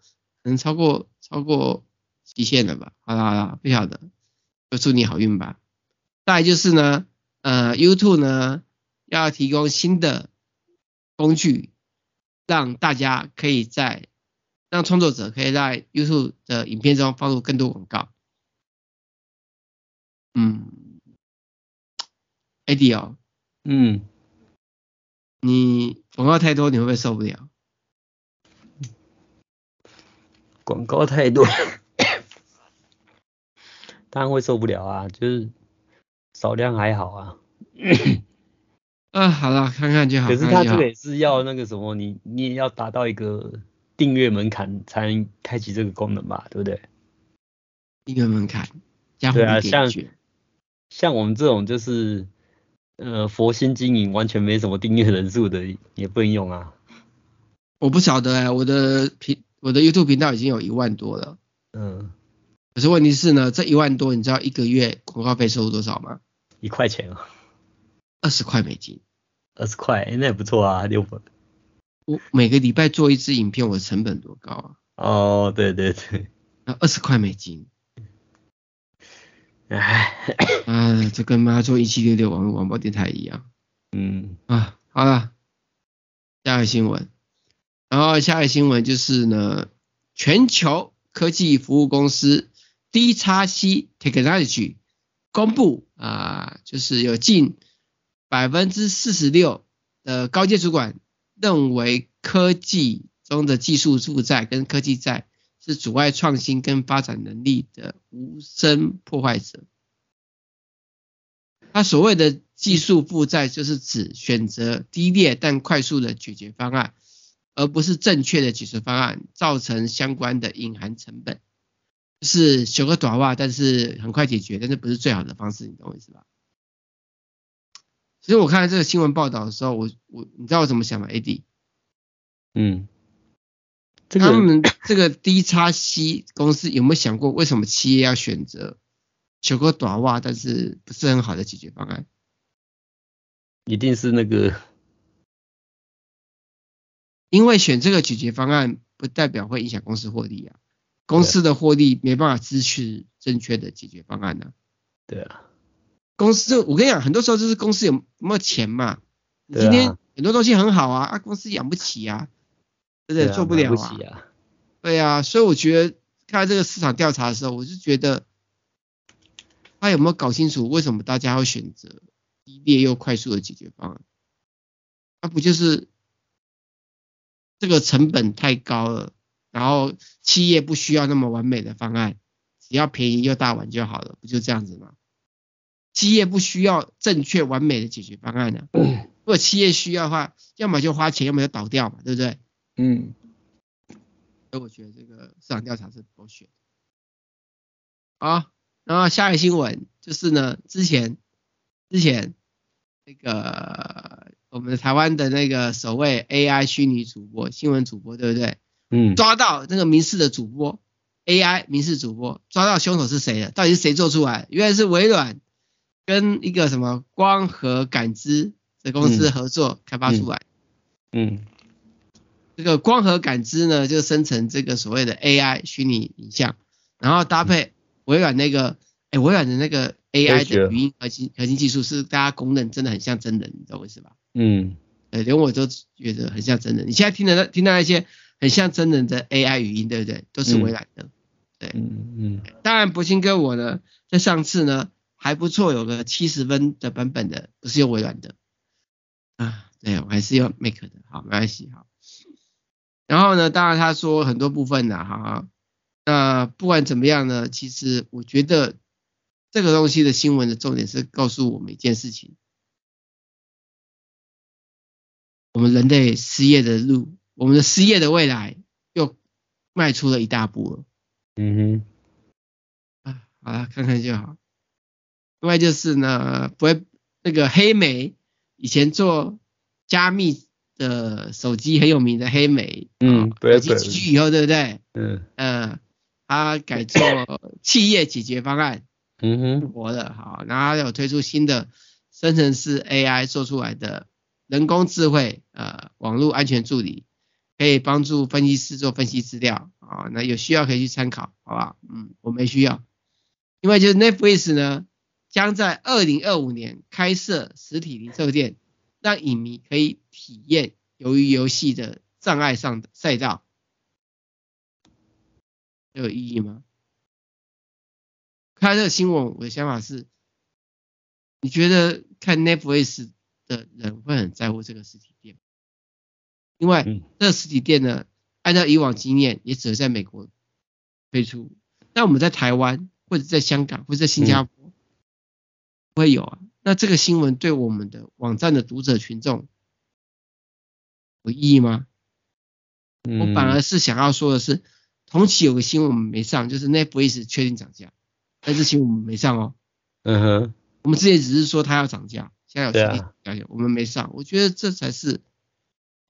能超过超过极限了吧？好啦好啦，不晓得，就祝你好运吧。再来就是呢，呃，YouTube 呢要提供新的工具，让大家可以在让创作者可以在 YouTube 的影片中放入更多广告。嗯。Eddie 哦，嗯，你广告太多，你会不会受不了？广告太多，当然会受不了啊，就是少量还好啊。啊，好了，看看就好。可是他这个也是要那个什么，你你也要达到一个订阅门槛才能开启这个功能吧，对不对？订阅门槛，对啊，像像我们这种就是。呃，佛心经营完全没什么订阅人数的也不能用啊。我不晓得哎、欸，我的频我的 YouTube 频道已经有一万多了。嗯。可是问题是呢，这一万多，你知道一个月广告费收入多少吗？一块钱啊。二十块美金。二十块，欸，那也不错啊，六本。我每个礼拜做一支影片，我的成本多高啊？哦，对对对。那二十块美金。哎，啊，这跟妈做一七六六网络广播电台一样。嗯啊，好了，下个新闻。然后下一个新闻就是呢，全球科技服务公司 DXC Technology 公布啊，就是有近百分之四十六的高阶主管认为科技中的技术负债跟科技债。是阻碍创新跟发展能力的无声破坏者。他所谓的技术负债，就是指选择低劣但快速的解决方案，而不是正确的解决方案，造成相关的隐含成本。就是修个短袜，但是很快解决，但是不是最好的方式，你懂我意思吧？其实我看到这个新闻报道的时候，我我你知道我怎么想吗？AD，嗯。他们这个 D 叉 C 公司有没有想过，为什么企业要选择求个短袜，但是不是很好的解决方案？一定是那个，因为选这个解决方案不代表会影响公司获利啊，公司的获利没办法支持正确的解决方案呢、啊。对啊，公司我跟你讲，很多时候就是公司有没有钱嘛。你今天很多东西很好啊，啊公司养不起啊。对不对？做不了啊。啊对啊，所以我觉得看这个市场调查的时候，我是觉得他有没有搞清楚为什么大家会选择低劣又快速的解决方案？那不就是这个成本太高了，然后企业不需要那么完美的方案，只要便宜又大碗就好了，不就这样子吗？企业不需要正确完美的解决方案呢、啊。如果企业需要的话，要么就花钱，要么就倒掉嘛，对不对？嗯。所以我觉得这个市场调查是狗血。好，然后下一个新闻就是呢，之前之前那个我们台湾的那个所谓 AI 虚拟主播、新闻主播，对不对？嗯。抓到那个民事的主播，AI 民事主播，抓到凶手是谁了？到底是谁做出来？原来是微软跟一个什么光合感知的公司合作开发出来。嗯。嗯这个光合感知呢，就生成这个所谓的 AI 虚拟影像，然后搭配微软那个，哎，微软的那个 AI 的语音核心核心技术是大家公认真的很像真人，你懂我意思吧？嗯，哎，连我都觉得很像真人。你现在听的听到那些很像真人的 AI 语音，对不对？都是微软的。嗯、对，嗯嗯。当然，博兴哥我呢，在上次呢还不错，有个七十分的版本的，不是用微软的。啊，对，我还是用 Make 的，好，没关系，好。然后呢，当然他说很多部分的哈，那不管怎么样呢，其实我觉得这个东西的新闻的重点是告诉我们一件事情，我们人类失业的路，我们的失业的未来又迈出了一大步了。嗯哼，啊，好了，看看就好。另外就是呢，不会那个黑莓以前做加密。的手机很有名的黑莓，嗯，手机进去以后，对不对？嗯嗯，它改做企业解决方案，嗯哼，活的好，然后它有推出新的生成式 AI 做出来的人工智慧呃网络安全助理，可以帮助分析师做分析资料啊，那有需要可以去参考，好吧？嗯，我没需要，另外就是 Netflix 呢将在二零二五年开设实体零售店。让影迷可以体验由于游戏的障碍上的赛道，有意义吗？看这新闻，我的想法是，你觉得看 Netflix 的人会很在乎这个实体店？另外，这个实体店呢，按照以往经验，也只会在美国推出。那我们在台湾，或者在香港，或者在新加坡，不会有啊。那这个新闻对我们的网站的读者群众有意义吗？嗯、我反而是想要说的是，同期有个新闻我们没上，就是 Netflix 确定涨价，但是新闻我们没上哦。嗯哼，我们之前只是说它要涨价，现在有确定涨价，啊、我们没上。我觉得这才是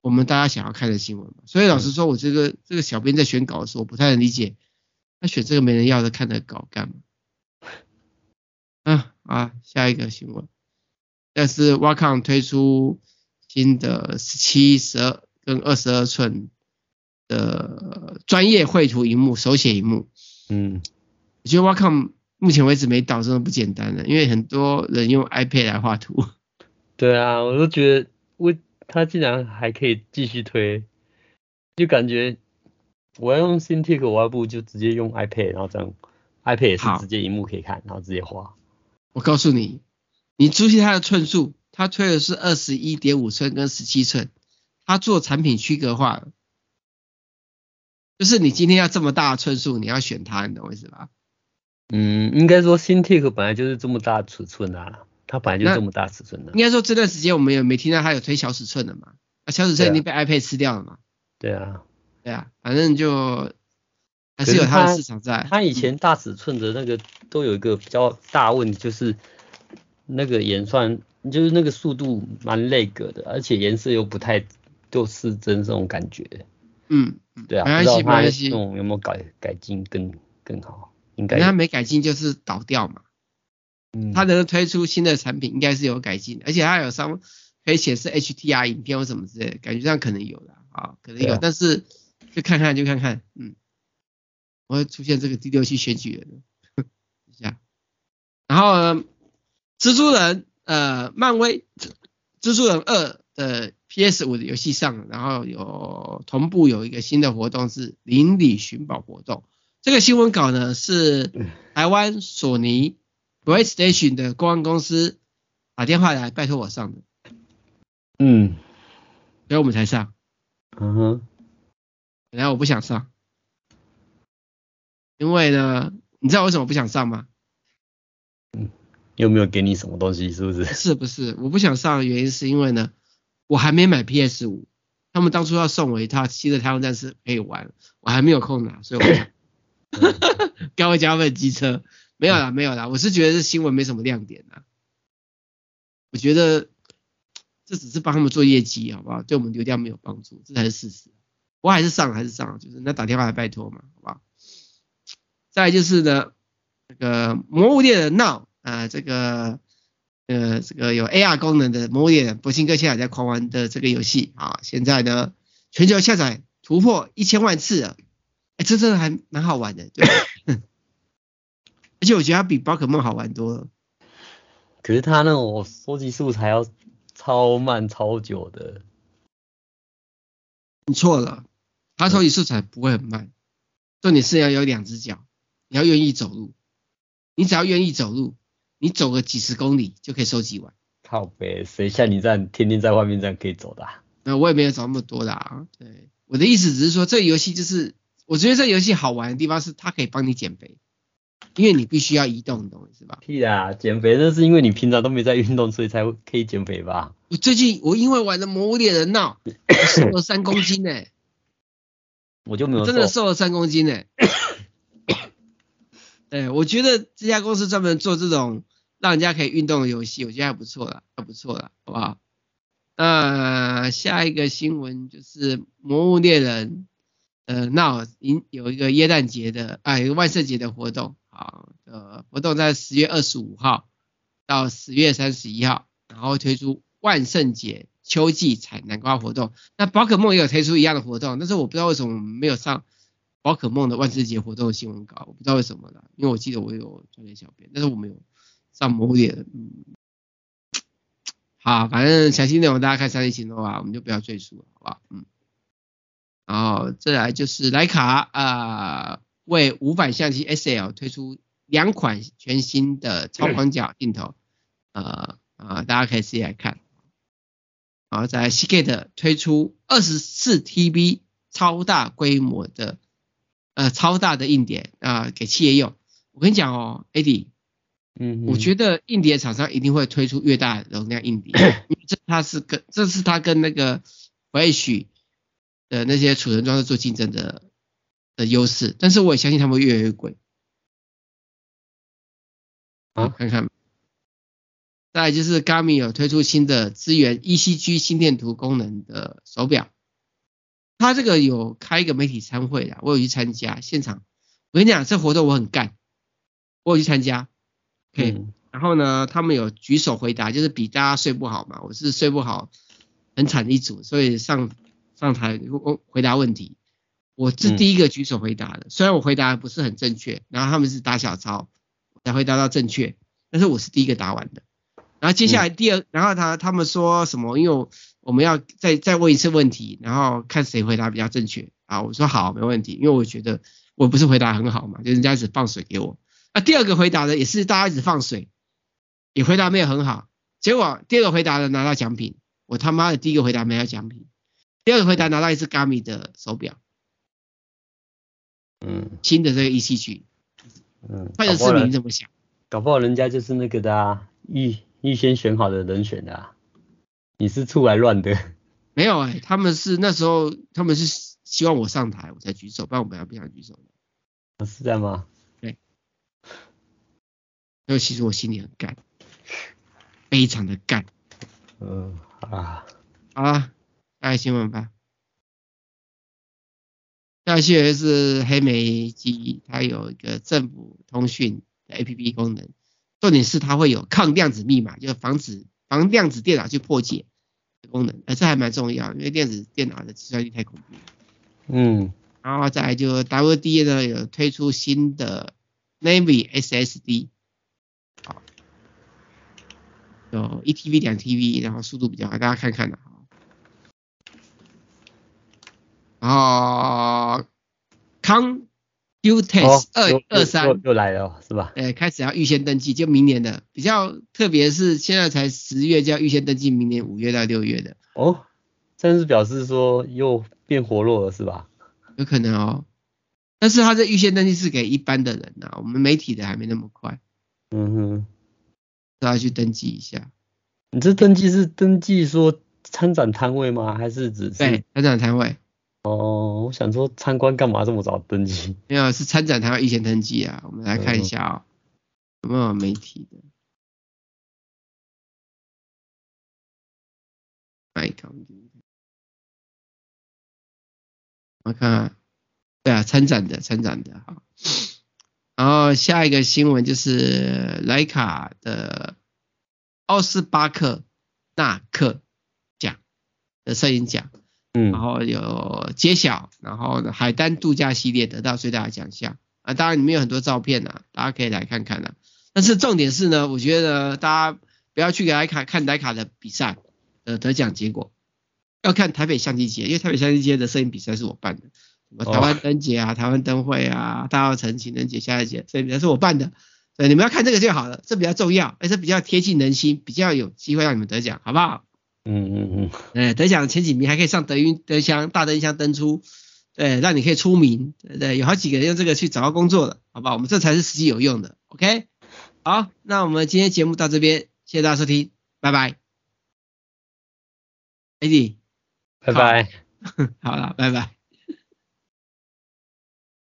我们大家想要看的新闻嘛。所以老实说，我这个、嗯、这个小编在选稿的时候，我不太能理解，他选这个没人要的看的稿干嘛？啊啊，下一个新闻，但是 Wacom 推出新的十七、十二跟二十二寸的专业绘图荧幕，手写荧幕。嗯，我觉得 Wacom 目前为止没倒真的不简单的，因为很多人用 iPad 来画图。对啊，我都觉得我他竟然还可以继续推，就感觉我要用 Cintiq，我要不就直接用 iPad，然后这样 iPad 也是直接荧幕可以看，然后直接画。我告诉你，你注意它的寸数，它推的是二十一点五寸跟十七寸，它做产品区隔化了，就是你今天要这么大的寸数，你要选它，你懂我意思吧？嗯，应该说 Cintiq 本来就是这么大尺寸啊，它本来就这么大尺寸的。应该说这段时间我们也没听到它有推小尺寸的嘛，啊，小尺寸已经被 iPad 吃掉了嘛。对啊，对啊，反正就。还是有它的市场在。它以前大尺寸的那个都有一个比较大问题，就是那个演算，就是那个速度蛮 lag 的，而且颜色又不太就是真这种感觉。嗯，对啊，没关系，没关系。那种有没有改改进更更好？应该。它没改进就是倒掉嘛。嗯。它能推出新的产品，应该是有改进，而且它有商可以显示 HDR 影片或什么之类的，感觉上可能有的啊，可能有，但是就看看就看看，嗯。我会出现这个第六期选举人，一下，然后呢，蜘蛛人呃，漫威蜘蛛人二的 PS 五的游戏上，然后有同步有一个新的活动是邻里寻宝活动。这个新闻稿呢是台湾索尼 PlayStation 的公关公司打电话来拜托我上的，嗯，所以我们才上，嗯哼，本来我不想上。因为呢，你知道为什么不想上吗？嗯，又没有给你什么东西，是不是？是不是？我不想上的原因是因为呢，我还没买 PS 五，他们当初要送我一套新的太空战士可以玩，我还没有空拿，所以我想，跟我加份机车，没有啦，没有啦，我是觉得这新闻没什么亮点啦，我觉得这只是帮他们做业绩，好不好？对我们流量没有帮助，这才是事实。我还是上，还是上，就是那打电话来拜托嘛，好不好？再来就是呢，这个《魔物猎人 Now》啊，这个呃这个有 AR 功能的《魔物猎人》，博兴哥现在在狂玩的这个游戏啊，现在呢全球下载突破一千万次了，哎，这真的还蛮好玩的，对。而且我觉得它比宝可梦好玩多了。可是它那种收集素材要超慢超久的。你错了，它收集素材不会很慢，重点是要有两只脚。你要愿意走路，你只要愿意走路，你走个几十公里就可以收集完。靠北，谁像你这样天天在外面这样可以走的啊？那我也没有走那么多的啊。对，我的意思只是说，这个游戏就是，我觉得这个游戏好玩的地方是它可以帮你减肥，因为你必须要移动，你懂是吧？屁啊，减肥那是因为你平常都没在运动，所以才会可以减肥吧？我最近我因为玩了魔物猎人闹，瘦了三公斤呢、欸。我就没有，真的瘦了三公斤呢、欸。对，我觉得这家公司专门做这种让人家可以运动的游戏，我觉得还不错了，还不错了，好不好？那下一个新闻就是《魔物猎人》呃，那有有一个耶诞节的啊，有一个万圣节的活动，好，呃，活动在十月二十五号到十月三十一号，然后推出万圣节秋季采南瓜活动。那宝可梦也有推出一样的活动，但是我不知道为什么没有上。宝可梦的万圣节活动新闻稿，我不知道为什么啦，因为我记得我有传给小编，但是我没有上某点，嗯，好，反正详细内容大家看三立行动啊，我们就不要赘述了，好不好？嗯，然后再来就是徕卡啊、呃，为五百相机 SL 推出两款全新的超广角镜头，呃啊、呃，大家可以自己来看，然后在 Seagate 推出二十四 TB 超大规模的。呃，超大的硬碟啊、呃，给企业用。我跟你讲哦，Eddie，嗯，我觉得硬碟厂商一定会推出越大容量硬碟，因为这它是跟这是它跟那个 Flash 的那些储存装置做竞争的的优势。但是我也相信他们会越来越贵。好，看看。再来就是 Garmin 有推出新的支援 ECG 心电图功能的手表。它这个有开一个媒体参会的，我有去参加现场。我跟你讲，这活动我很干，我有去参加。OK，、嗯、然后呢，他们有举手回答，就是比大家睡不好嘛，我是睡不好，很惨的一组，所以上上台回答问题，我是第一个举手回答的。嗯、虽然我回答不是很正确，然后他们是打小抄才回答到正确，但是我是第一个答完的。然后接下来第二，嗯、然后他他们说什么？因为我。我们要再再问一次问题，然后看谁回答比较正确啊？我说好，没问题，因为我觉得我不是回答很好嘛，就人家一直放水给我。那第二个回答的也是大家一直放水，也回答没有很好，结果第二个回答的拿到奖品，我他妈的第一个回答没有奖品，第二个回答拿到一只 Garmin 的手表，嗯，新的这个 ECG，嗯，或者是你怎么想？搞不好人家就是那个的啊，预预先选好的人选的啊。你是出来乱的？没有哎、欸，他们是那时候他们是希望我上台我才举手，不然我本来不想举手的。是这样吗？对。因为其实我心里很干，非常的干。嗯啊，好了，下来新闻吧。大新闻是黑莓机，它有一个政府通讯的 APP 功能，重点是它会有抗量子密码，就是防止防量子电脑去破解。功能，哎，这还蛮重要，因为电子电脑的计算力太恐怖。嗯，然后再来就 WD 呢有推出新的 Navi SSD，好，有一 TB 两 TB，然后速度比较快，大家看看的哈。然后康。U Test 二二三又来了是吧？呃，开始要预先登记，就明年的。比较特别是现在才十月就要预先登记，明年五月到六月的。哦，这是表示说又变活络了是吧？有可能哦。但是他这预先登记是给一般的人呐，我们媒体的还没那么快。嗯哼，都要去登记一下。你这登记是登记说参展摊位吗？还是只是？对，参展摊位。哦，我想说参观干嘛这么早登记？没有，是参展摊位预先登记啊。我们来看一下啊、喔，嗯、有没有媒体的？来看，我看看，对啊，参展的，参展的哈。然后下一个新闻就是莱卡的奥斯巴克纳克奖的摄影奖，嗯，然后有揭晓，然后呢海丹度假系列得到最大的奖项啊，当然里面有很多照片啊，大家可以来看看啊。但是重点是呢，我觉得大家不要去给莱卡看莱卡的比赛的得奖结果，要看台北相机节，因为台北相机节的摄影比赛是我办的。什么台湾灯节啊，台湾灯会啊，大稻埕情人节、夏日节，所以比赛是我办的，所以你们要看这个就好了，这比较重要，而且比较贴近人心，比较有机会让你们得奖，好不好？嗯嗯嗯，哎，得奖前几名还可以上德云德箱、大灯箱登出，对，让你可以出名，对对，有好几个人用这个去找到工作的，好不好？我们这才是实际有用的，OK？好，那我们今天节目到这边，谢谢大家收听，拜拜。AD，拜拜，好了，拜拜。